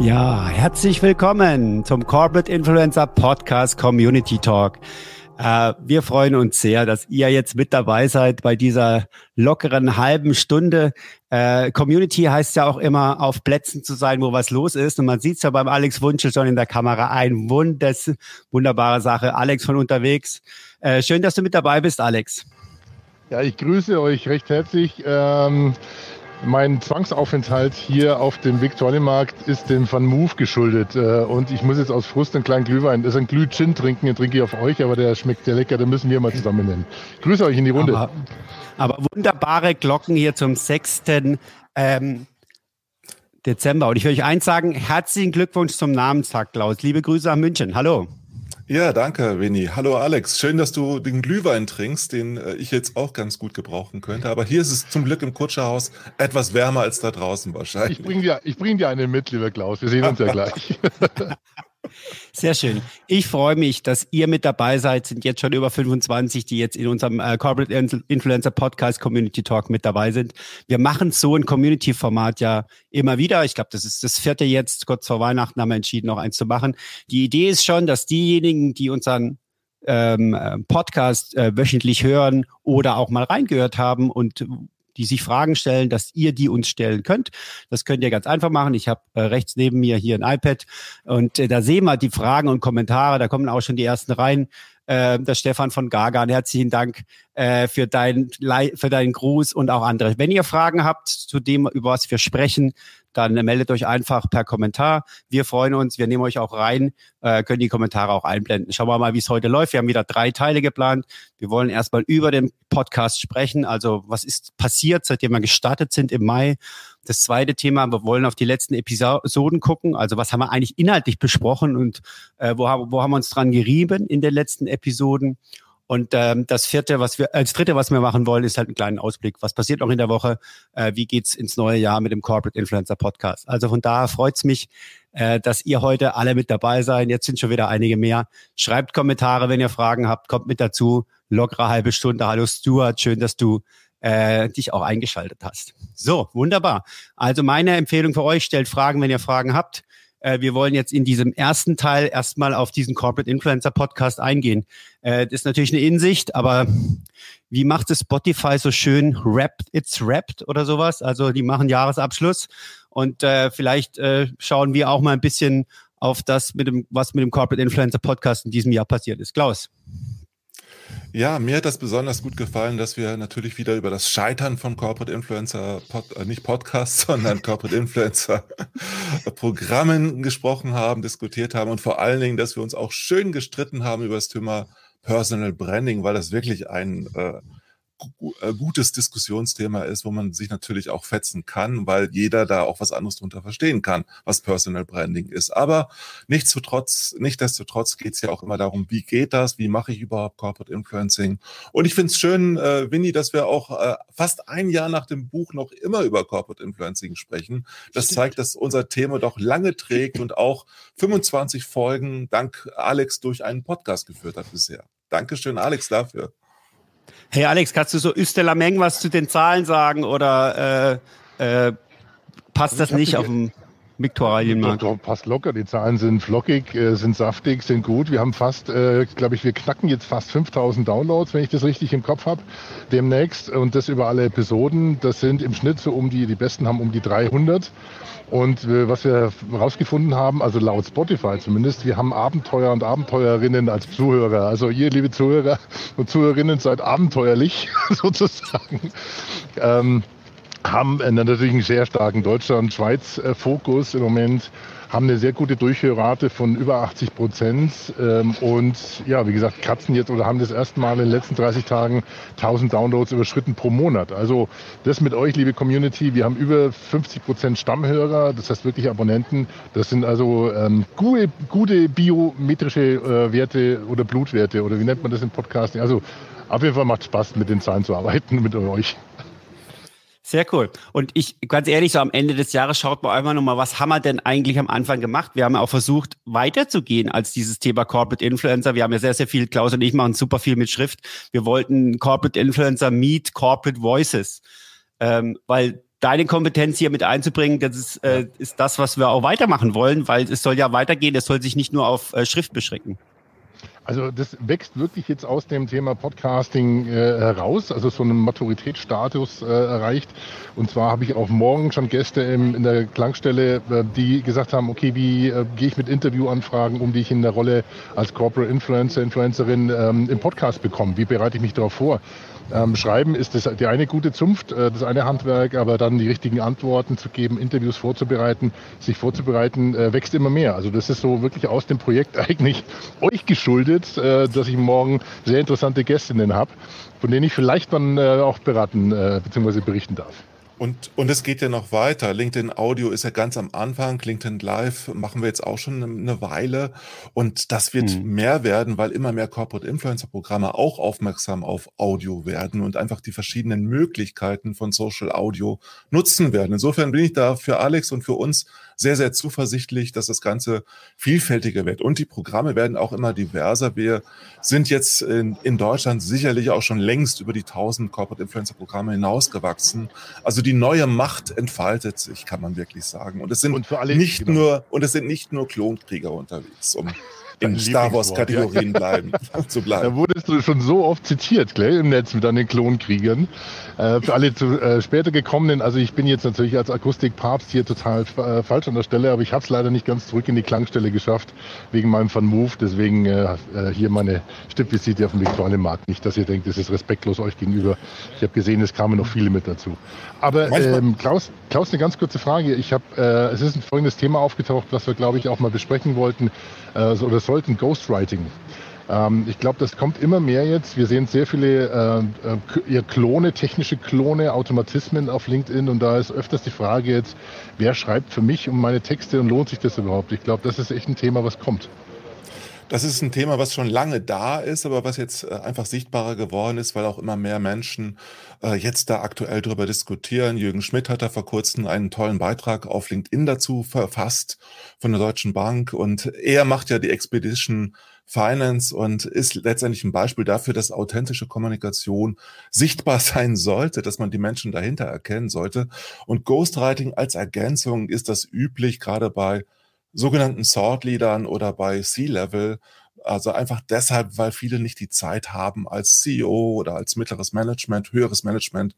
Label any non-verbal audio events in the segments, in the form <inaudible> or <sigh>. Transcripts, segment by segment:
Ja, herzlich willkommen zum Corporate Influencer Podcast Community Talk. Äh, wir freuen uns sehr, dass ihr jetzt mit dabei seid bei dieser lockeren halben Stunde. Äh, Community heißt ja auch immer, auf Plätzen zu sein, wo was los ist. Und man sieht es ja beim Alex Wunschel schon in der Kamera. Ein wundes, wunderbare Sache. Alex von unterwegs. Äh, schön, dass du mit dabei bist, Alex. Ja, ich grüße euch recht herzlich. Ähm mein Zwangsaufenthalt hier auf dem Viktualienmarkt ist dem Van Move geschuldet. Äh, und ich muss jetzt aus Frust einen kleinen Glühwein, das ist ein Glüh-Gin trinken, den trinke ich auf euch, aber der schmeckt sehr lecker, den müssen wir mal zusammen nennen. Grüße euch in die Runde. Aber, aber wunderbare Glocken hier zum 6. Ähm, Dezember. Und ich will euch eins sagen, herzlichen Glückwunsch zum Namenstag, Klaus. Liebe Grüße nach München. Hallo. Ja, danke, Winnie. Hallo Alex. Schön, dass du den Glühwein trinkst, den äh, ich jetzt auch ganz gut gebrauchen könnte. Aber hier ist es zum Glück im Kutscherhaus etwas wärmer als da draußen wahrscheinlich. Ich bringe dir, bring dir einen mit, lieber Klaus. Wir sehen uns ja gleich. <laughs> <laughs> Sehr schön. Ich freue mich, dass ihr mit dabei seid. Sind jetzt schon über 25, die jetzt in unserem äh, Corporate Influencer Podcast Community Talk mit dabei sind. Wir machen so ein Community-Format ja immer wieder. Ich glaube, das ist das vierte jetzt. Kurz vor Weihnachten haben wir entschieden, noch eins zu machen. Die Idee ist schon, dass diejenigen, die unseren ähm, äh, Podcast äh, wöchentlich hören oder auch mal reingehört haben und die sich Fragen stellen, dass ihr die uns stellen könnt. Das könnt ihr ganz einfach machen. Ich habe äh, rechts neben mir hier ein iPad und äh, da sehen wir die Fragen und Kommentare. Da kommen auch schon die ersten rein. Äh, der Stefan von Gagan, herzlichen Dank äh, für, dein, für deinen Gruß und auch andere. Wenn ihr Fragen habt zu dem, über was wir sprechen, dann meldet euch einfach per Kommentar. Wir freuen uns, wir nehmen euch auch rein, äh, können die Kommentare auch einblenden. Schauen wir mal, wie es heute läuft. Wir haben wieder drei Teile geplant. Wir wollen erstmal über den Podcast sprechen. Also was ist passiert, seitdem wir gestartet sind im Mai? Das zweite Thema, wir wollen auf die letzten Episoden gucken. Also was haben wir eigentlich inhaltlich besprochen und äh, wo, haben, wo haben wir uns dran gerieben in den letzten Episoden? Und ähm, das vierte, was wir, als dritte, was wir machen wollen, ist halt einen kleinen Ausblick. Was passiert noch in der Woche? Äh, wie geht's ins neue Jahr mit dem Corporate Influencer Podcast? Also von daher freut's mich, äh, dass ihr heute alle mit dabei seid. Jetzt sind schon wieder einige mehr. Schreibt Kommentare, wenn ihr Fragen habt. Kommt mit dazu. Lockere halbe Stunde. Hallo Stuart, schön, dass du äh, dich auch eingeschaltet hast. So, wunderbar. Also meine Empfehlung für euch, stellt Fragen, wenn ihr Fragen habt. Äh, wir wollen jetzt in diesem ersten Teil erstmal auf diesen Corporate Influencer Podcast eingehen. Äh, das ist natürlich eine Insicht, aber wie macht es Spotify so schön? Wrapped, it's wrapped oder sowas. Also die machen Jahresabschluss und äh, vielleicht äh, schauen wir auch mal ein bisschen auf das, mit dem, was mit dem Corporate Influencer Podcast in diesem Jahr passiert ist. Klaus. Ja, mir hat das besonders gut gefallen, dass wir natürlich wieder über das Scheitern von Corporate Influencer, Pod, äh, nicht Podcasts, <laughs> sondern Corporate Influencer Programmen gesprochen haben, diskutiert haben und vor allen Dingen, dass wir uns auch schön gestritten haben über das Thema Personal Branding, weil das wirklich ein äh, gutes Diskussionsthema ist, wo man sich natürlich auch fetzen kann, weil jeder da auch was anderes drunter verstehen kann, was Personal Branding ist. Aber nichtsdestotrotz, nichtsdestotrotz geht es ja auch immer darum, wie geht das, wie mache ich überhaupt Corporate Influencing? Und ich finde es schön, äh, Winnie, dass wir auch äh, fast ein Jahr nach dem Buch noch immer über Corporate Influencing sprechen. Das Stimmt. zeigt, dass unser Thema doch lange trägt und auch 25 Folgen dank Alex durch einen Podcast geführt hat bisher. Dankeschön, Alex, dafür. Hey Alex, kannst du so Üstelameng was zu den Zahlen sagen oder äh, äh, passt das nicht auf dem Viktualienmarkt? Doch, doch, passt locker. Die Zahlen sind flockig, äh, sind saftig, sind gut. Wir haben fast, äh, glaube ich, wir knacken jetzt fast 5000 Downloads, wenn ich das richtig im Kopf habe, demnächst. Und das über alle Episoden. Das sind im Schnitt so um die, die besten haben um die 300. Und äh, was wir herausgefunden haben, also laut Spotify zumindest, wir haben Abenteuer und Abenteuerinnen als Zuhörer. Also ihr, liebe Zuhörer und Zuhörerinnen, seid abenteuerlich <laughs> sozusagen. Ähm, haben natürlich einen sehr starken Deutschland-Schweiz-Fokus im Moment haben eine sehr gute Durchhörrate von über 80 Prozent ähm, und ja, wie gesagt, kratzen jetzt oder haben das erste Mal in den letzten 30 Tagen 1000 Downloads überschritten pro Monat. Also das mit euch, liebe Community, wir haben über 50 Prozent Stammhörer, das heißt wirklich Abonnenten. Das sind also ähm, gute, gute biometrische äh, Werte oder Blutwerte oder wie nennt man das im Podcasting. Also auf jeden Fall macht Spaß, mit den Zahlen zu arbeiten, <laughs> mit euch. Sehr cool. Und ich, ganz ehrlich, so am Ende des Jahres schaut man einfach nochmal, was haben wir denn eigentlich am Anfang gemacht? Wir haben auch versucht, weiterzugehen als dieses Thema Corporate Influencer. Wir haben ja sehr, sehr viel, Klaus und ich machen super viel mit Schrift. Wir wollten Corporate Influencer meet Corporate Voices. Ähm, weil deine Kompetenz hier mit einzubringen, das ist, äh, ist das, was wir auch weitermachen wollen, weil es soll ja weitergehen, es soll sich nicht nur auf äh, Schrift beschränken. Also das wächst wirklich jetzt aus dem Thema Podcasting äh, heraus, also so einen Maturitätsstatus äh, erreicht. Und zwar habe ich auch morgen schon Gäste im, in der Klangstelle, äh, die gesagt haben, okay, wie äh, gehe ich mit Interviewanfragen um, die ich in der Rolle als Corporate Influencer, Influencerin ähm, im Podcast bekomme? Wie bereite ich mich darauf vor? Ähm, Schreiben ist das die eine gute Zunft, äh, das eine Handwerk, aber dann die richtigen Antworten zu geben, Interviews vorzubereiten, sich vorzubereiten, äh, wächst immer mehr. Also das ist so wirklich aus dem Projekt <laughs> eigentlich euch geschuldet, äh, dass ich morgen sehr interessante Gästinnen habe, von denen ich vielleicht dann äh, auch beraten äh, bzw. berichten darf. Und, und es geht ja noch weiter. LinkedIn Audio ist ja ganz am Anfang. LinkedIn Live machen wir jetzt auch schon eine Weile. Und das wird mhm. mehr werden, weil immer mehr Corporate Influencer Programme auch aufmerksam auf Audio werden und einfach die verschiedenen Möglichkeiten von Social Audio nutzen werden. Insofern bin ich da für Alex und für uns sehr, sehr zuversichtlich, dass das Ganze vielfältiger wird. Und die Programme werden auch immer diverser. Wir sind jetzt in, in Deutschland sicherlich auch schon längst über die 1000 Corporate Influencer Programme hinausgewachsen. Also die neue Macht entfaltet sich, kann man wirklich sagen. Und es sind und alle, nicht genau. nur, und es sind nicht nur Klonkrieger unterwegs, um <laughs> in Star Wars-Kategorien ja. bleiben, <laughs> zu bleiben. Da wurdest du schon so oft zitiert, gell, im Netz mit deinen Klonkriegern. Äh, für alle zu äh, später gekommenen, also ich bin jetzt natürlich als Akustikpapst hier total äh, falsch an der Stelle, aber ich habe es leider nicht ganz zurück in die Klangstelle geschafft, wegen meinem Van Move. Deswegen äh, äh, hier meine Stippvisite auf dem Viktualienmarkt. Nicht, dass ihr denkt, es ist respektlos euch gegenüber. Ich habe gesehen, es kamen noch viele mit dazu. Aber ähm, Klaus, Klaus, eine ganz kurze Frage. Ich habe, äh, es ist ein folgendes Thema aufgetaucht, was wir, glaube ich, auch mal besprechen wollten äh, oder sollten: Ghostwriting. Ähm, ich glaube, das kommt immer mehr jetzt. Wir sehen sehr viele äh, äh, Klone, technische Klone, Automatismen auf LinkedIn und da ist öfters die Frage jetzt, wer schreibt für mich um meine Texte und lohnt sich das überhaupt? Ich glaube, das ist echt ein Thema, was kommt. Das ist ein Thema, was schon lange da ist, aber was jetzt äh, einfach sichtbarer geworden ist, weil auch immer mehr Menschen äh, jetzt da aktuell drüber diskutieren. Jürgen Schmidt hat da vor kurzem einen tollen Beitrag auf LinkedIn dazu verfasst von der Deutschen Bank und er macht ja die Expedition Finance und ist letztendlich ein Beispiel dafür, dass authentische Kommunikation sichtbar <laughs> sein sollte, dass man die Menschen dahinter erkennen sollte. Und Ghostwriting als Ergänzung ist das üblich, gerade bei sogenannten Sort-Leadern oder bei C-Level. Also einfach deshalb, weil viele nicht die Zeit haben, als CEO oder als mittleres Management, höheres Management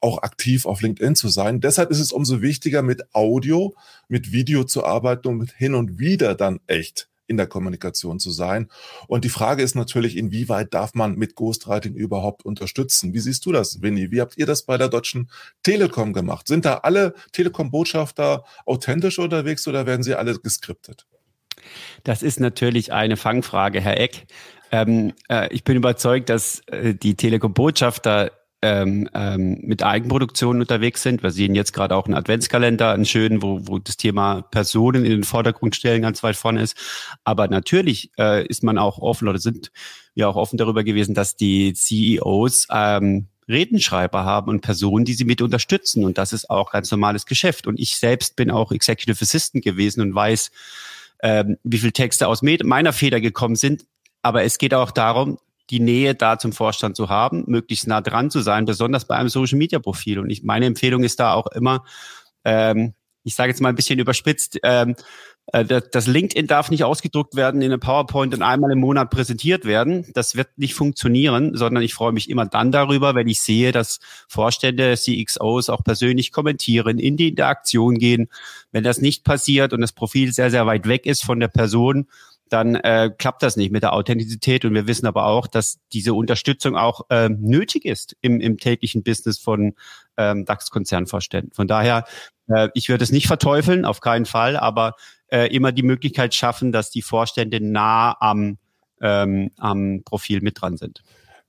auch aktiv auf LinkedIn zu sein. Deshalb ist es umso wichtiger, mit Audio, mit Video zu arbeiten und mit hin und wieder dann echt in der Kommunikation zu sein. Und die Frage ist natürlich, inwieweit darf man mit Ghostwriting überhaupt unterstützen? Wie siehst du das, Winnie? Wie habt ihr das bei der Deutschen Telekom gemacht? Sind da alle Telekom-Botschafter authentisch unterwegs oder werden sie alle geskriptet? Das ist natürlich eine Fangfrage, Herr Eck. Ähm, äh, ich bin überzeugt, dass äh, die Telekom-Botschafter ähm, ähm, mit Eigenproduktionen unterwegs sind. Wir sehen jetzt gerade auch einen Adventskalender, einen schönen, wo, wo das Thema Personen in den Vordergrund stellen ganz weit vorne ist. Aber natürlich äh, ist man auch offen oder sind wir auch offen darüber gewesen, dass die CEOs ähm, Redenschreiber haben und Personen, die sie mit unterstützen. Und das ist auch ganz normales Geschäft. Und ich selbst bin auch Executive Assistant gewesen und weiß, ähm, wie viele Texte aus meiner Feder gekommen sind. Aber es geht auch darum, die Nähe da zum Vorstand zu haben, möglichst nah dran zu sein, besonders bei einem Social Media Profil. Und ich, meine Empfehlung ist da auch immer, ähm, ich sage jetzt mal ein bisschen überspitzt, ähm, äh, das LinkedIn darf nicht ausgedruckt werden in einem PowerPoint und einmal im Monat präsentiert werden. Das wird nicht funktionieren, sondern ich freue mich immer dann darüber, wenn ich sehe, dass Vorstände, CXOs auch persönlich kommentieren, in die Interaktion gehen. Wenn das nicht passiert und das Profil sehr, sehr weit weg ist von der Person, dann äh, klappt das nicht mit der Authentizität. Und wir wissen aber auch, dass diese Unterstützung auch äh, nötig ist im, im täglichen Business von ähm, DAX-Konzernvorständen. Von daher, äh, ich würde es nicht verteufeln, auf keinen Fall, aber äh, immer die Möglichkeit schaffen, dass die Vorstände nah am, ähm, am Profil mit dran sind.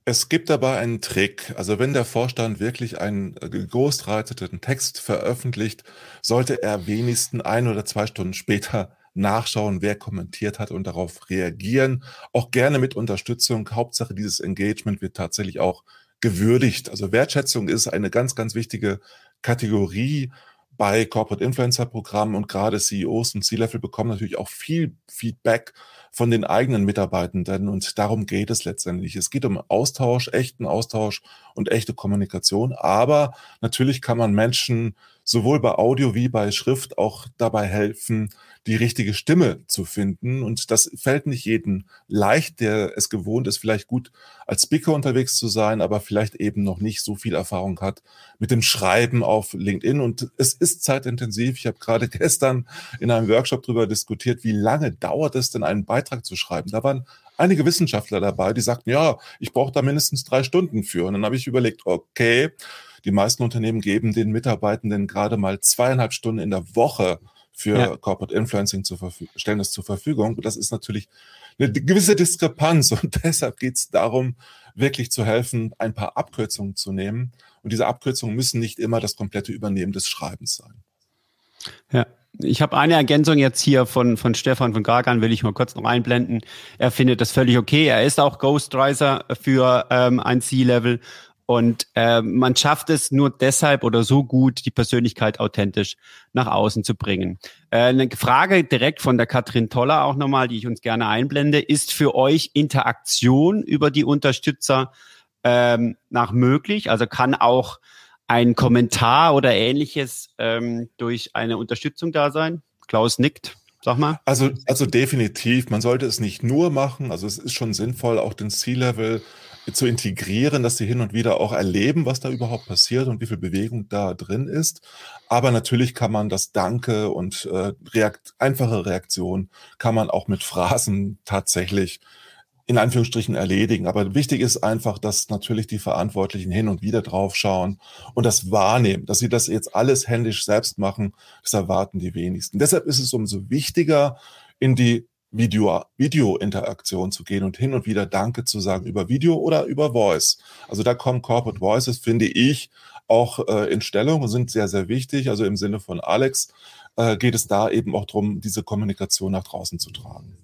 Es gibt dabei einen Trick. Also wenn der Vorstand wirklich einen äh, geghostwriteten Text veröffentlicht, sollte er wenigstens ein oder zwei Stunden später nachschauen, wer kommentiert hat und darauf reagieren. Auch gerne mit Unterstützung. Hauptsache, dieses Engagement wird tatsächlich auch gewürdigt. Also Wertschätzung ist eine ganz, ganz wichtige Kategorie bei Corporate Influencer Programmen und gerade CEOs und C-Level bekommen natürlich auch viel Feedback von den eigenen Mitarbeitenden und darum geht es letztendlich. Es geht um Austausch, echten Austausch und echte Kommunikation, aber natürlich kann man Menschen sowohl bei Audio wie bei Schrift auch dabei helfen, die richtige Stimme zu finden. Und das fällt nicht jedem leicht, der es gewohnt ist, vielleicht gut als Speaker unterwegs zu sein, aber vielleicht eben noch nicht so viel Erfahrung hat mit dem Schreiben auf LinkedIn. Und es ist zeitintensiv. Ich habe gerade <laughs> gestern in einem Workshop darüber diskutiert, wie lange dauert es denn, einen Beitrag zu schreiben. Da waren einige Wissenschaftler dabei, die sagten, ja, ich brauche da mindestens drei Stunden für. Und dann habe ich überlegt, okay, die meisten Unternehmen geben den Mitarbeitenden gerade mal zweieinhalb Stunden in der Woche für ja. Corporate Influencing Verfügung, stellen das zur Verfügung. Das ist natürlich eine gewisse Diskrepanz und <laughs> deshalb geht es darum, wirklich zu helfen, ein paar Abkürzungen zu nehmen. Und diese Abkürzungen müssen nicht immer das komplette Übernehmen des Schreibens sein. Ja, ich habe eine Ergänzung jetzt hier von, von Stefan von Gargan, will ich mal kurz noch einblenden. Er findet das völlig okay. Er ist auch Ghostwriter für ähm, ein C-Level und äh, man schafft es nur deshalb oder so gut, die Persönlichkeit authentisch nach außen zu bringen. Äh, eine Frage direkt von der Katrin Toller auch nochmal, die ich uns gerne einblende. Ist für euch Interaktion über die Unterstützer ähm, nach möglich? Also kann auch ein Kommentar oder ähnliches ähm, durch eine Unterstützung da sein? Klaus nickt. Sag mal. Also, also definitiv. Man sollte es nicht nur machen. Also es ist schon sinnvoll, auch den C-Level zu integrieren, dass sie hin und wieder auch erleben, was da überhaupt passiert und wie viel Bewegung da drin ist. Aber natürlich kann man das Danke und äh, reakt einfache Reaktion kann man auch mit Phrasen tatsächlich in Anführungsstrichen erledigen. Aber wichtig ist einfach, dass natürlich die Verantwortlichen hin und wieder draufschauen und das wahrnehmen, dass sie das jetzt alles händisch selbst machen. Das erwarten die wenigsten. Deshalb ist es umso wichtiger, in die Video, Video-Interaktion zu gehen und hin und wieder Danke zu sagen über Video oder über Voice. Also da kommen Corporate Voices, finde ich, auch äh, in Stellung und sind sehr, sehr wichtig. Also im Sinne von Alex äh, geht es da eben auch darum, diese Kommunikation nach draußen zu tragen.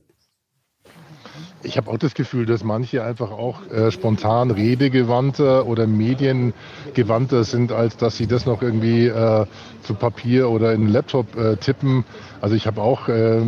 Ich habe auch das Gefühl, dass manche einfach auch äh, spontan redegewandter oder mediengewandter sind, als dass sie das noch irgendwie äh, zu Papier oder in einen Laptop äh, tippen. Also ich habe auch äh,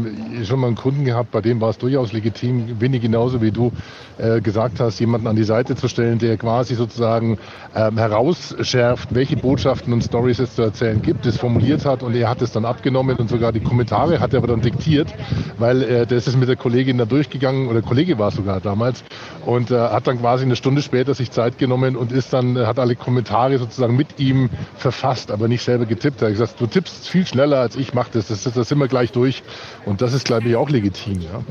schon mal einen Kunden gehabt, bei dem war es durchaus legitim, wenig genauso wie du äh, gesagt hast, jemanden an die Seite zu stellen, der quasi sozusagen ähm, herausschärft, welche Botschaften und Stories es zu erzählen gibt, es formuliert hat und er hat es dann abgenommen und sogar die Kommentare hat er aber dann diktiert, weil äh, das ist mit der Kollegin da durchgegangen oder Kollege war es sogar damals und äh, hat dann quasi eine Stunde später sich Zeit genommen und ist dann, hat alle Kommentare sozusagen mit ihm verfasst, aber nicht selber getippt. Er hat gesagt, du tippst viel schneller als ich mache das, das, das sind wir gleich durch und das ist, glaube ich, auch legitim. Ja.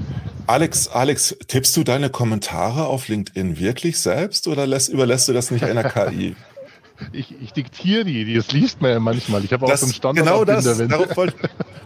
Alex, Alex, tippst du deine Kommentare auf LinkedIn wirklich selbst oder lässt, überlässt du das nicht einer KI? <laughs> ich, ich diktiere die, das liest man ja manchmal. Ich habe auch so einen Standard. Genau das, darauf <laughs> wollte,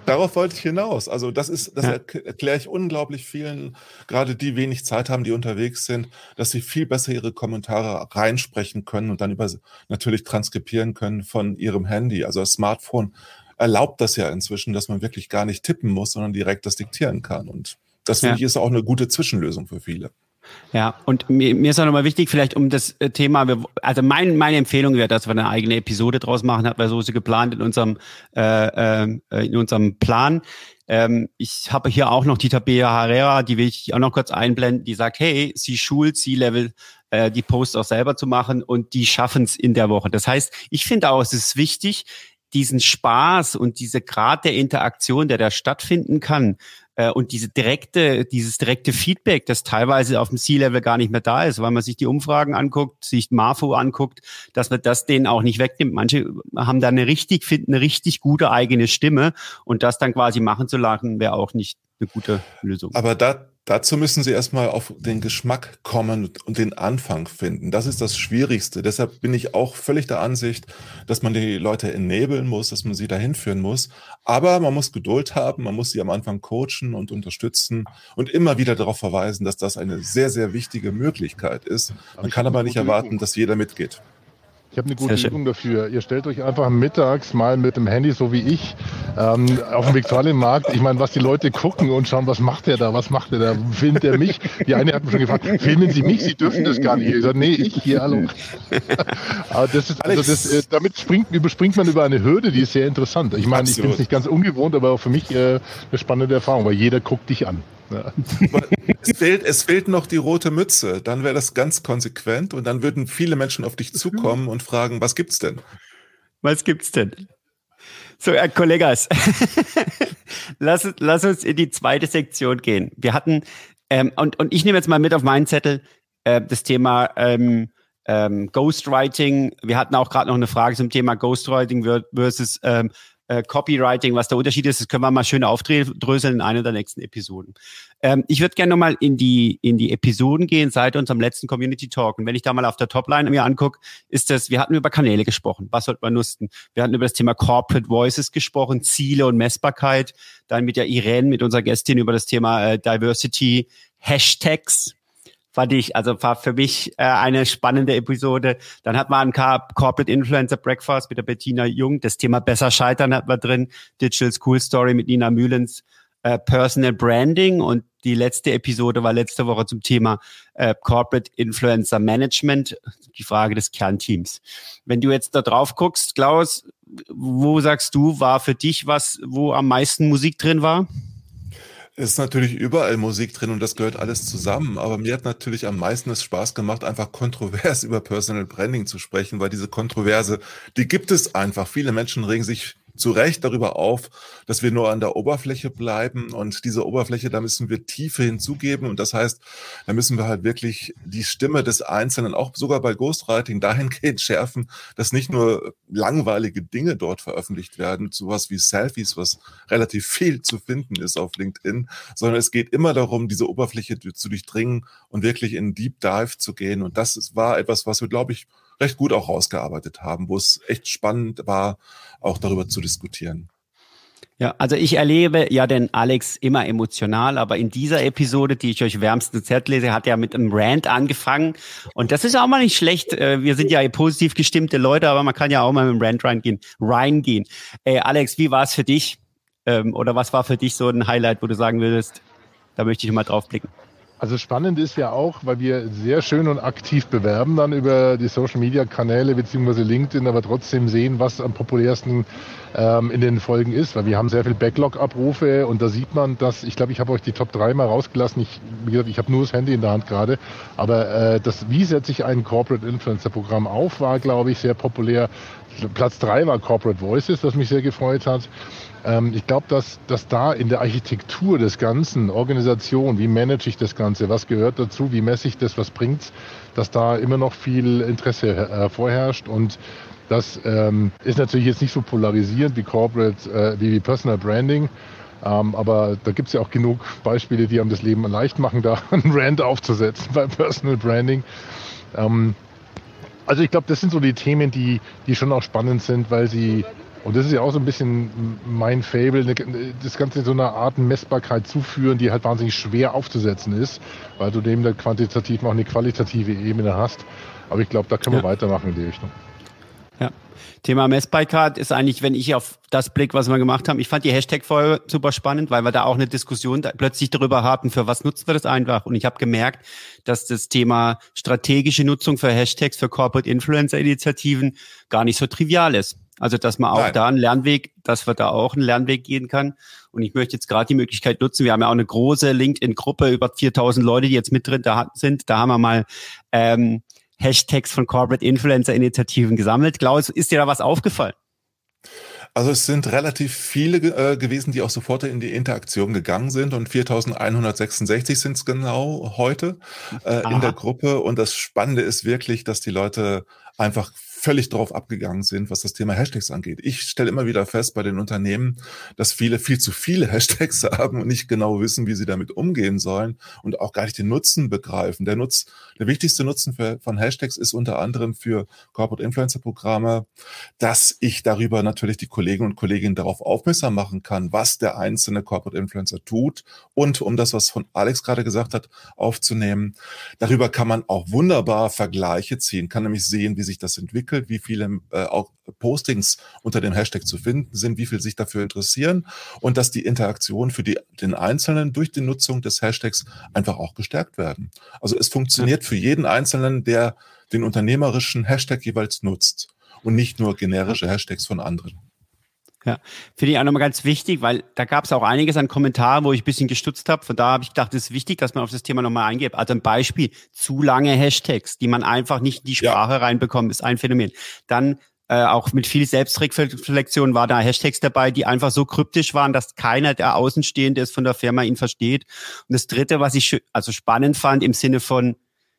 darauf wollte ich hinaus. Also das ist, das ja. erkläre ich unglaublich vielen, gerade die wenig Zeit haben, die unterwegs sind, dass sie viel besser ihre Kommentare reinsprechen können und dann über natürlich transkribieren können von ihrem Handy. Also das Smartphone erlaubt das ja inzwischen, dass man wirklich gar nicht tippen muss, sondern direkt das diktieren kann. Und das finde ja. ich ist auch eine gute Zwischenlösung für viele. Ja, und mir, mir ist auch nochmal wichtig, vielleicht um das äh, Thema, also mein, meine Empfehlung wäre, dass wir eine eigene Episode draus machen, hat wir so geplant in unserem, äh, äh, in unserem Plan. Ähm, ich habe hier auch noch die Tabea Herrera, die will ich auch noch kurz einblenden, die sagt, hey, sie schult C-Level, äh, die Posts auch selber zu machen und die schaffen es in der Woche. Das heißt, ich finde auch, es ist wichtig, diesen Spaß und diese Grad der Interaktion, der da stattfinden kann, äh, und diese direkte, dieses direkte Feedback, das teilweise auf dem C-Level gar nicht mehr da ist, weil man sich die Umfragen anguckt, sich Marfo anguckt, dass man das denen auch nicht wegnimmt. Manche haben da eine richtig, finden eine richtig gute eigene Stimme und das dann quasi machen zu lassen, wäre auch nicht eine gute Lösung. Aber da, Dazu müssen Sie erstmal auf den Geschmack kommen und den Anfang finden. Das ist das Schwierigste. Deshalb bin ich auch völlig der Ansicht, dass man die Leute ennabeln muss, dass man sie dahin führen muss. Aber man muss Geduld haben, man muss sie am Anfang coachen und unterstützen und immer wieder darauf verweisen, dass das eine sehr, sehr wichtige Möglichkeit ist. Man kann aber nicht erwarten, dass jeder mitgeht. Ich habe eine gute Übung dafür. Ihr stellt euch einfach mittags mal mit dem Handy, so wie ich, ähm, auf dem Viktualienmarkt. Ich meine, was die Leute gucken und schauen, was macht der da, was macht der da, filmt der mich? Die eine hat mich schon gefragt, filmen Sie mich? Sie dürfen das gar nicht. Ich sage, nee, ich hier, hallo. <laughs> Aber das ist, also das, äh, damit springt, überspringt man über eine Hürde, die ist sehr interessant. Ich meine, ich bin es nicht ganz ungewohnt, aber auch für mich äh, eine spannende Erfahrung, weil jeder guckt dich an. Ja. es, fehlt, es fehlt noch die rote Mütze. Dann wäre das ganz konsequent und dann würden viele Menschen auf dich zukommen und fragen, was gibt's denn? Was gibt's denn? So, Herr Kollegas, <laughs> lass, lass uns in die zweite Sektion gehen. Wir hatten, ähm, und, und ich nehme jetzt mal mit auf meinen Zettel äh, das Thema ähm, ähm, Ghostwriting. Wir hatten auch gerade noch eine Frage zum Thema Ghostwriting versus ähm, äh, Copywriting, was der Unterschied ist, das können wir mal schön aufdröseln in einer der nächsten Episoden. Ähm, ich würde gerne nochmal in die, in die Episoden gehen seit unserem letzten Community Talk. Und wenn ich da mal auf der Topline mir angucke, ist das, wir hatten über Kanäle gesprochen, was sollte man nutzen? Wir hatten über das Thema Corporate Voices gesprochen, Ziele und Messbarkeit. Dann mit der Irene, mit unserer Gästin über das Thema äh, Diversity, Hashtags fand ich, also war für mich äh, eine spannende Episode. Dann hat man ein Corporate Influencer Breakfast mit der Bettina Jung. Das Thema besser scheitern hat man drin. Digital School Story mit Nina Mühlens. Äh, Personal Branding und die letzte Episode war letzte Woche zum Thema äh, Corporate Influencer Management, die Frage des Kernteams. Wenn du jetzt da drauf guckst, Klaus, wo sagst du, war für dich was, wo am meisten Musik drin war? Ist natürlich überall Musik drin und das gehört alles zusammen. Aber mir hat natürlich am meisten es Spaß gemacht, einfach kontrovers <laughs> über Personal Branding zu sprechen, weil diese Kontroverse, die gibt es einfach. Viele Menschen regen sich zu Recht darüber auf, dass wir nur an der Oberfläche bleiben und diese Oberfläche, da müssen wir Tiefe hinzugeben und das heißt, da müssen wir halt wirklich die Stimme des Einzelnen auch sogar bei Ghostwriting dahingehend schärfen, dass nicht nur langweilige Dinge dort veröffentlicht werden, sowas wie Selfies, was relativ viel zu finden ist auf LinkedIn, sondern es geht immer darum, diese Oberfläche zu durchdringen und wirklich in Deep Dive zu gehen und das war etwas, was wir, glaube ich, recht gut auch rausgearbeitet haben, wo es echt spannend war, auch darüber zu diskutieren. Ja, also ich erlebe ja den Alex immer emotional, aber in dieser Episode, die ich euch wärmstens Herz lese, hat er mit einem Rant angefangen. Und das ist auch mal nicht schlecht. Äh, wir sind ja positiv gestimmte Leute, aber man kann ja auch mal mit dem Rant reingehen. reingehen. Äh, Alex, wie war es für dich? Ähm, oder was war für dich so ein Highlight, wo du sagen würdest, da möchte ich mal drauf blicken? Also spannend ist ja auch, weil wir sehr schön und aktiv bewerben dann über die Social Media Kanäle beziehungsweise LinkedIn, aber trotzdem sehen, was am populärsten ähm, in den Folgen ist, weil wir haben sehr viel Backlog-Abrufe und da sieht man, dass, ich glaube, ich habe euch die Top 3 mal rausgelassen. Ich, wie gesagt, ich habe nur das Handy in der Hand gerade, aber äh, das, wie setze ich ein Corporate Influencer Programm auf, war, glaube ich, sehr populär. Platz 3 war Corporate Voices, was mich sehr gefreut hat. Ähm, ich glaube, dass, dass da in der Architektur des Ganzen, Organisation, wie manage ich das Ganze, was gehört dazu, wie messe ich das, was bringt's, dass da immer noch viel Interesse äh, vorherrscht und das ähm, ist natürlich jetzt nicht so polarisierend wie Corporate, äh, wie, wie Personal Branding. Ähm, aber da gibt es ja auch genug Beispiele, die einem das Leben leicht machen, da <laughs> einen Rand aufzusetzen bei Personal Branding. Ähm, also ich glaube, das sind so die Themen, die, die schon auch spannend sind, weil sie und das ist ja auch so ein bisschen mein Fable, ne, das Ganze in so einer Art Messbarkeit zuführen, die halt wahnsinnig schwer aufzusetzen ist, weil du dem dann quantitativ auch eine qualitative Ebene hast. Aber ich glaube, da können wir ja. weitermachen in die Richtung. Ja. Thema Messbarkeit ist eigentlich, wenn ich auf das Blick, was wir gemacht haben, ich fand die Hashtag-Folge super spannend, weil wir da auch eine Diskussion plötzlich darüber hatten, für was nutzen wir das einfach. Und ich habe gemerkt, dass das Thema strategische Nutzung für Hashtags, für Corporate Influencer-Initiativen gar nicht so trivial ist. Also, dass man auch Nein. da einen Lernweg, dass wir da auch einen Lernweg gehen kann. Und ich möchte jetzt gerade die Möglichkeit nutzen. Wir haben ja auch eine große LinkedIn-Gruppe, über 4000 Leute, die jetzt mit drin da sind. Da haben wir mal ähm, Hashtags von Corporate Influencer Initiativen gesammelt. Klaus, ist dir da was aufgefallen? Also es sind relativ viele äh, gewesen, die auch sofort in die Interaktion gegangen sind und 4166 sind es genau heute äh, in der Gruppe. Und das Spannende ist wirklich, dass die Leute einfach völlig drauf abgegangen sind, was das Thema Hashtags angeht. Ich stelle immer wieder fest bei den Unternehmen, dass viele viel zu viele <laughs> Hashtags haben und nicht genau wissen, wie sie damit umgehen sollen und auch gar nicht den Nutzen begreifen. Der Nutz, der wichtigste Nutzen für, von Hashtags ist unter anderem für Corporate Influencer Programme, dass ich darüber natürlich die Kollegen und Kolleginnen darauf aufmerksam machen kann, was der einzelne Corporate Influencer tut und um das, was von Alex gerade gesagt hat, aufzunehmen. Darüber kann man auch wunderbar Vergleiche ziehen, kann nämlich sehen, wie sich das entwickelt entwickelt, wie viele äh, auch Postings unter dem Hashtag zu finden sind, wie viel sich dafür interessieren und dass die Interaktion für die, den Einzelnen durch die Nutzung des Hashtags einfach auch gestärkt werden. Also es funktioniert für jeden Einzelnen, der den unternehmerischen Hashtag jeweils nutzt und nicht nur generische Hashtags von anderen. Ja, finde ich auch nochmal ganz wichtig, weil da gab es auch einiges an Kommentaren, wo ich ein bisschen gestutzt habe. Von da habe ich gedacht, es ist wichtig, dass man auf das Thema nochmal eingeht. Also ein Beispiel, zu lange Hashtags, die man einfach nicht in die Sprache ja. reinbekommt, ist ein Phänomen. Dann äh, auch mit viel Selbstreflexion war da Hashtags dabei, die einfach so kryptisch waren, dass keiner, der Außenstehende ist von der Firma, ihn versteht. Und das Dritte, was ich also spannend fand im Sinne von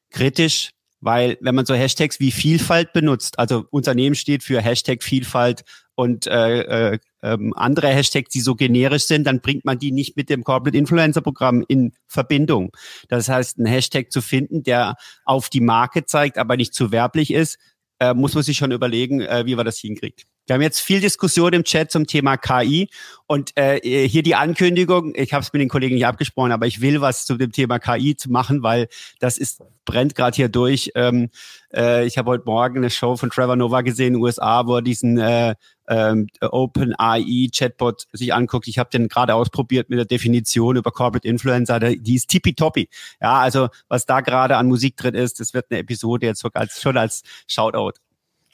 kritisch, weil wenn man so Hashtags wie Vielfalt benutzt, also Unternehmen steht für Hashtag Vielfalt und äh, äh, ähm, andere Hashtags, die so generisch sind, dann bringt man die nicht mit dem Corporate Influencer Programm in Verbindung. Das heißt, ein Hashtag zu finden, der auf die Marke zeigt, aber nicht zu werblich ist, äh, muss man sich schon überlegen, äh, wie man das hinkriegt. Wir haben jetzt viel Diskussion im Chat zum Thema KI und äh, hier die Ankündigung, ich habe es mit den Kollegen nicht abgesprochen, aber ich will was zu dem Thema KI zu machen, weil das ist brennt gerade hier durch. Ähm, äh, ich habe heute Morgen eine Show von Trevor Nova gesehen in den USA, wo er diesen äh, ähm, Open AI Chatbot sich anguckt. Ich habe den gerade ausprobiert mit der Definition über Corporate Influencer. Die ist tippitoppi. Ja, also was da gerade an Musik drin ist, das wird eine Episode jetzt sogar als, schon als Shoutout.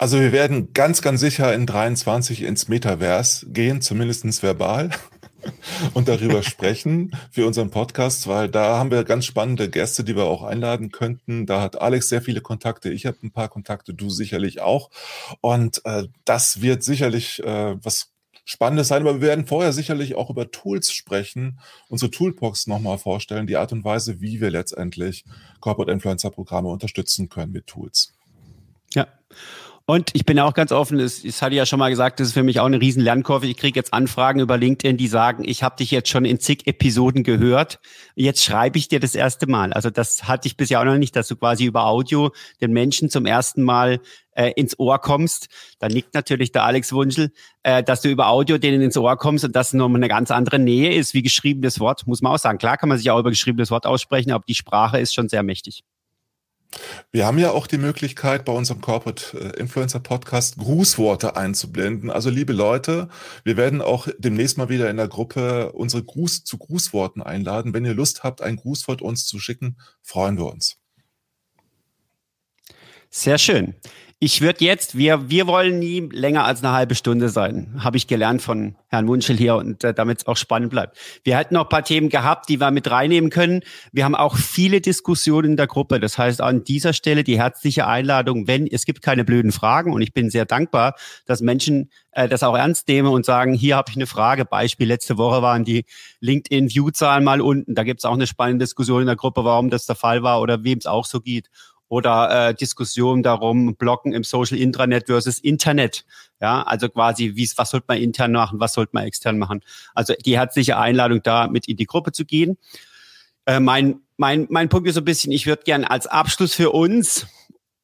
Also wir werden ganz, ganz sicher in 23 ins Metaverse gehen, zumindestens verbal <laughs> und darüber <laughs> sprechen für unseren Podcast, weil da haben wir ganz spannende Gäste, die wir auch einladen könnten. Da hat Alex sehr viele Kontakte, ich habe ein paar Kontakte, du sicherlich auch. Und äh, das wird sicherlich äh, was Spannendes sein, aber wir werden vorher sicherlich auch über Tools sprechen, unsere Toolbox nochmal vorstellen, die Art und Weise, wie wir letztendlich Corporate Influencer Programme unterstützen können mit Tools. Ja. Und ich bin auch ganz offen, das, das hatte ja schon mal gesagt, das ist für mich auch eine riesen Lernkurve. Ich kriege jetzt Anfragen über LinkedIn, die sagen, ich habe dich jetzt schon in zig Episoden gehört. Jetzt schreibe ich dir das erste Mal. Also das hatte ich bisher auch noch nicht, dass du quasi über Audio den Menschen zum ersten Mal äh, ins Ohr kommst. Da nickt natürlich der Alex Wunschel, äh, dass du über Audio denen ins Ohr kommst und das nochmal eine ganz andere Nähe ist wie geschriebenes Wort, muss man auch sagen. Klar kann man sich auch über geschriebenes Wort aussprechen, aber die Sprache ist schon sehr mächtig. Wir haben ja auch die Möglichkeit, bei unserem Corporate äh, Influencer Podcast Grußworte einzublenden. Also liebe Leute, wir werden auch demnächst mal wieder in der Gruppe unsere Gruß zu Grußworten einladen. Wenn ihr Lust habt, ein Grußwort uns zu schicken, freuen wir uns. Sehr schön. Ich würde jetzt, wir, wir wollen nie länger als eine halbe Stunde sein, habe ich gelernt von Herrn Wunschel hier und äh, damit es auch spannend bleibt. Wir hätten noch paar Themen gehabt, die wir mit reinnehmen können. Wir haben auch viele Diskussionen in der Gruppe. Das heißt, an dieser Stelle die herzliche Einladung, wenn es gibt keine blöden Fragen und ich bin sehr dankbar, dass Menschen äh, das auch ernst nehmen und sagen, hier habe ich eine Frage. Beispiel, letzte Woche waren die LinkedIn-View-Zahlen mal unten. Da gibt es auch eine spannende Diskussion in der Gruppe, warum das der Fall war oder wem es auch so geht oder äh, Diskussion darum, Blocken im Social Intranet versus Internet. Ja, also quasi, wie was sollte man intern machen, was sollte man extern machen. Also die herzliche Einladung, da mit in die Gruppe zu gehen. Äh, mein, mein, mein Punkt ist so ein bisschen, ich würde gerne als Abschluss für uns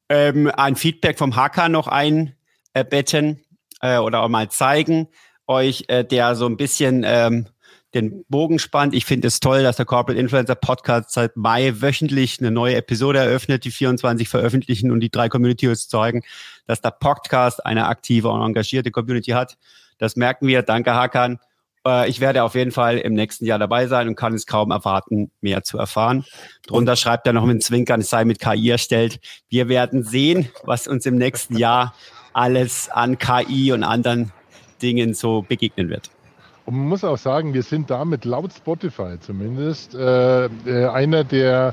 ähm, ein Feedback vom HK noch einbetten äh, oder auch mal zeigen euch, äh, der so ein bisschen ähm, den Bogen spannt. Ich finde es toll, dass der Corporate Influencer Podcast seit Mai wöchentlich eine neue Episode eröffnet, die 24 veröffentlichen und die drei Communities zeigen, dass der Podcast eine aktive und engagierte Community hat. Das merken wir. Danke, Hakan. Äh, ich werde auf jeden Fall im nächsten Jahr dabei sein und kann es kaum erwarten, mehr zu erfahren. Drunter schreibt er noch mit Zwinkern, es sei mit KI erstellt. Wir werden sehen, was uns im nächsten Jahr alles an KI und anderen Dingen so begegnen wird. Und man muss auch sagen, wir sind damit laut Spotify zumindest äh, äh einer der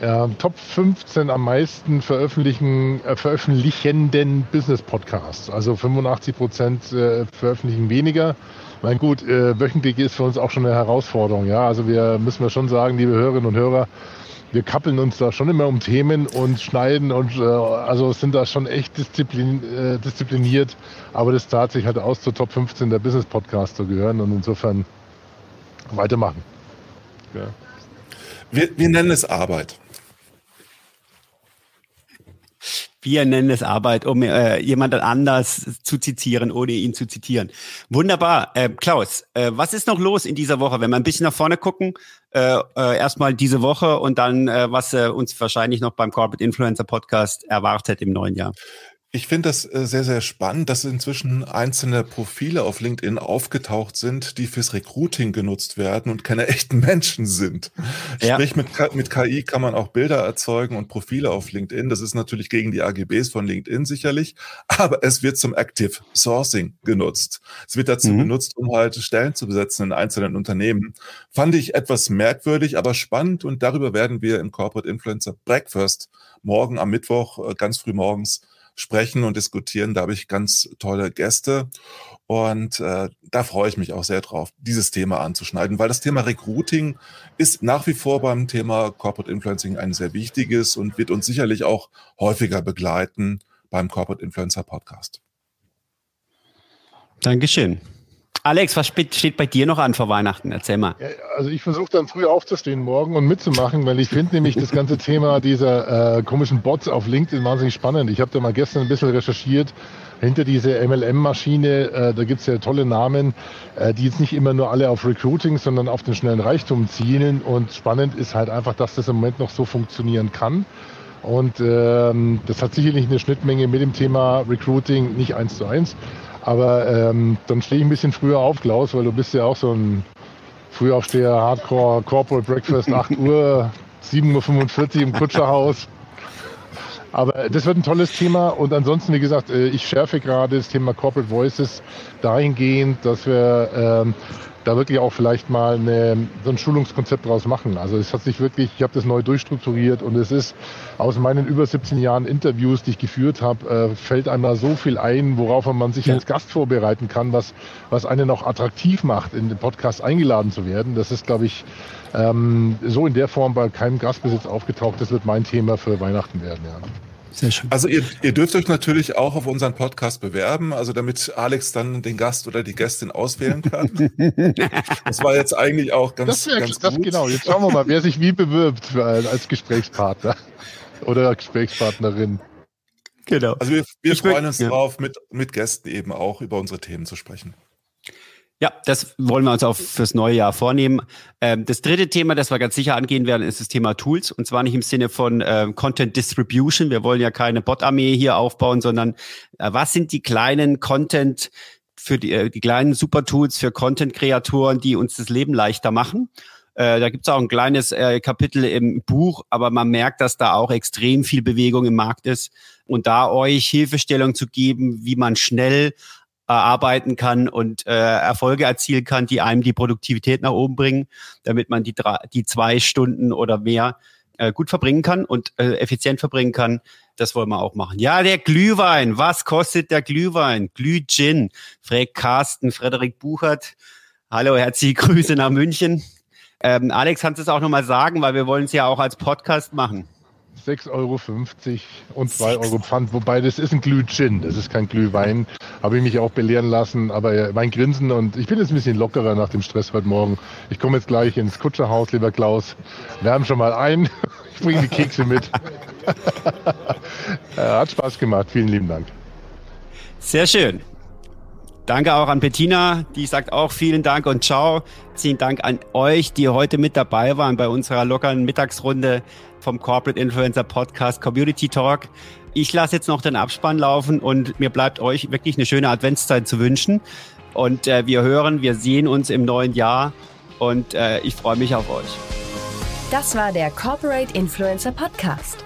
äh, Top 15 am meisten veröffentlichen, äh, veröffentlichenden Business Podcasts. Also 85 Prozent äh, veröffentlichen weniger. Mein gut, äh, wöchentlich ist für uns auch schon eine Herausforderung. Ja, also wir müssen wir schon sagen, liebe Hörerinnen und Hörer, wir kappeln uns da schon immer um Themen und schneiden und äh, also sind da schon echt disziplin, äh, diszipliniert. Aber das tat sich halt aus, zur Top 15 der Business Podcasts zu gehören und insofern weitermachen. Ja. Wir, wir nennen es Arbeit. Wir nennen es Arbeit, um äh, jemanden anders zu zitieren, ohne ihn zu zitieren. Wunderbar. Äh, Klaus, äh, was ist noch los in dieser Woche? Wenn wir ein bisschen nach vorne gucken, äh, äh, erstmal diese Woche und dann, äh, was äh, uns wahrscheinlich noch beim Corporate Influencer Podcast erwartet im neuen Jahr. Ich finde das äh, sehr, sehr spannend, dass inzwischen einzelne Profile auf LinkedIn aufgetaucht sind, die fürs Recruiting genutzt werden und keine <laughs> echten Menschen sind. Ja. Sprich, mit, mit KI kann man auch Bilder erzeugen und Profile auf LinkedIn. Das ist natürlich gegen die AGBs von LinkedIn sicherlich, aber es wird zum Active Sourcing genutzt. Es wird dazu mhm. benutzt, um halt Stellen zu besetzen in einzelnen Unternehmen. Fand ich etwas merkwürdig, aber spannend und darüber werden wir im Corporate Influencer Breakfast morgen am Mittwoch äh, ganz früh morgens sprechen und diskutieren. Da habe ich ganz tolle Gäste. Und äh, da freue ich mich auch sehr drauf, dieses Thema anzuschneiden, weil das Thema Recruiting ist nach wie vor beim Thema Corporate Influencing ein sehr wichtiges und wird uns sicherlich auch häufiger begleiten beim Corporate Influencer Podcast. Dankeschön. Alex, was steht bei dir noch an vor Weihnachten? Erzähl mal. Also ich versuche dann früh aufzustehen morgen und mitzumachen, weil ich finde nämlich das ganze Thema dieser äh, komischen Bots auf LinkedIn wahnsinnig spannend. Ich habe da mal gestern ein bisschen recherchiert. Hinter dieser MLM-Maschine, äh, da gibt es ja tolle Namen, äh, die jetzt nicht immer nur alle auf Recruiting, sondern auf den schnellen Reichtum zielen. Und spannend ist halt einfach, dass das im Moment noch so funktionieren kann. Und ähm, das hat sicherlich eine Schnittmenge mit dem Thema Recruiting, nicht eins zu eins. Aber ähm, dann stehe ich ein bisschen früher auf, Klaus, weil du bist ja auch so ein Frühaufsteher, Hardcore, Corporate Breakfast, 8 <laughs> Uhr, 7.45 Uhr im Kutscherhaus. Aber das wird ein tolles Thema. Und ansonsten, wie gesagt, äh, ich schärfe gerade das Thema Corporate Voices dahingehend, dass wir ähm, da wirklich auch vielleicht mal eine, so ein Schulungskonzept draus machen. Also es hat sich wirklich, ich habe das neu durchstrukturiert und es ist aus meinen über 17 Jahren Interviews, die ich geführt habe, äh, fällt einem da so viel ein, worauf man sich ja. als Gast vorbereiten kann, was, was einen auch attraktiv macht, in den Podcast eingeladen zu werden. Das ist, glaube ich, ähm, so in der Form bei keinem Gastbesitz aufgetaucht. Das wird mein Thema für Weihnachten werden, ja. Sehr schön. Also ihr, ihr dürft euch natürlich auch auf unseren Podcast bewerben, also damit Alex dann den Gast oder die Gästin auswählen kann. <laughs> das war jetzt eigentlich auch ganz, das ganz das, gut. Genau, jetzt schauen wir mal, wer sich wie bewirbt für, als Gesprächspartner oder Gesprächspartnerin. Genau. Also wir, wir freuen uns ja. drauf, mit, mit Gästen eben auch über unsere Themen zu sprechen. Ja, das wollen wir uns auch fürs neue Jahr vornehmen. Ähm, das dritte Thema, das wir ganz sicher angehen werden, ist das Thema Tools. Und zwar nicht im Sinne von äh, Content Distribution. Wir wollen ja keine Bot-Armee hier aufbauen, sondern äh, was sind die kleinen Content für die, äh, die kleinen Super-Tools für Content-Kreatoren, die uns das Leben leichter machen? Äh, da gibt es auch ein kleines äh, Kapitel im Buch, aber man merkt, dass da auch extrem viel Bewegung im Markt ist. Und da euch Hilfestellung zu geben, wie man schnell arbeiten kann und äh, Erfolge erzielen kann, die einem die Produktivität nach oben bringen, damit man die, drei, die zwei Stunden oder mehr äh, gut verbringen kann und äh, effizient verbringen kann. Das wollen wir auch machen. Ja, der Glühwein. Was kostet der Glühwein? Glühgin. Frag Carsten, Frederik Buchert. Hallo, herzliche Grüße nach München. Ähm, Alex, kannst du es auch nochmal sagen, weil wir wollen es ja auch als Podcast machen. 6,50 Euro und 2 Euro Pfand. Wobei das ist ein Glühgin, das ist kein Glühwein. Habe ich mich auch belehren lassen. Aber mein Grinsen und ich bin jetzt ein bisschen lockerer nach dem Stress heute Morgen. Ich komme jetzt gleich ins Kutscherhaus, lieber Klaus. Haben schon mal ein. <laughs> Ich bringe die Kekse mit. <laughs> Hat Spaß gemacht. Vielen lieben Dank. Sehr schön. Danke auch an Bettina, die sagt auch vielen Dank und ciao. Vielen Dank an euch, die heute mit dabei waren bei unserer lockeren Mittagsrunde vom Corporate Influencer Podcast Community Talk. Ich lasse jetzt noch den Abspann laufen und mir bleibt euch wirklich eine schöne Adventszeit zu wünschen. Und äh, wir hören, wir sehen uns im neuen Jahr und äh, ich freue mich auf euch. Das war der Corporate Influencer Podcast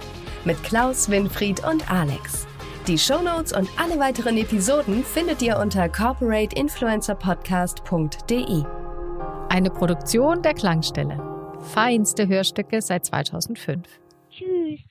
mit Klaus, Winfried und Alex. Die Shownotes und alle weiteren Episoden findet ihr unter corporateinfluencerpodcast.de. Eine Produktion der Klangstelle. Feinste Hörstücke seit 2005. Tschüss.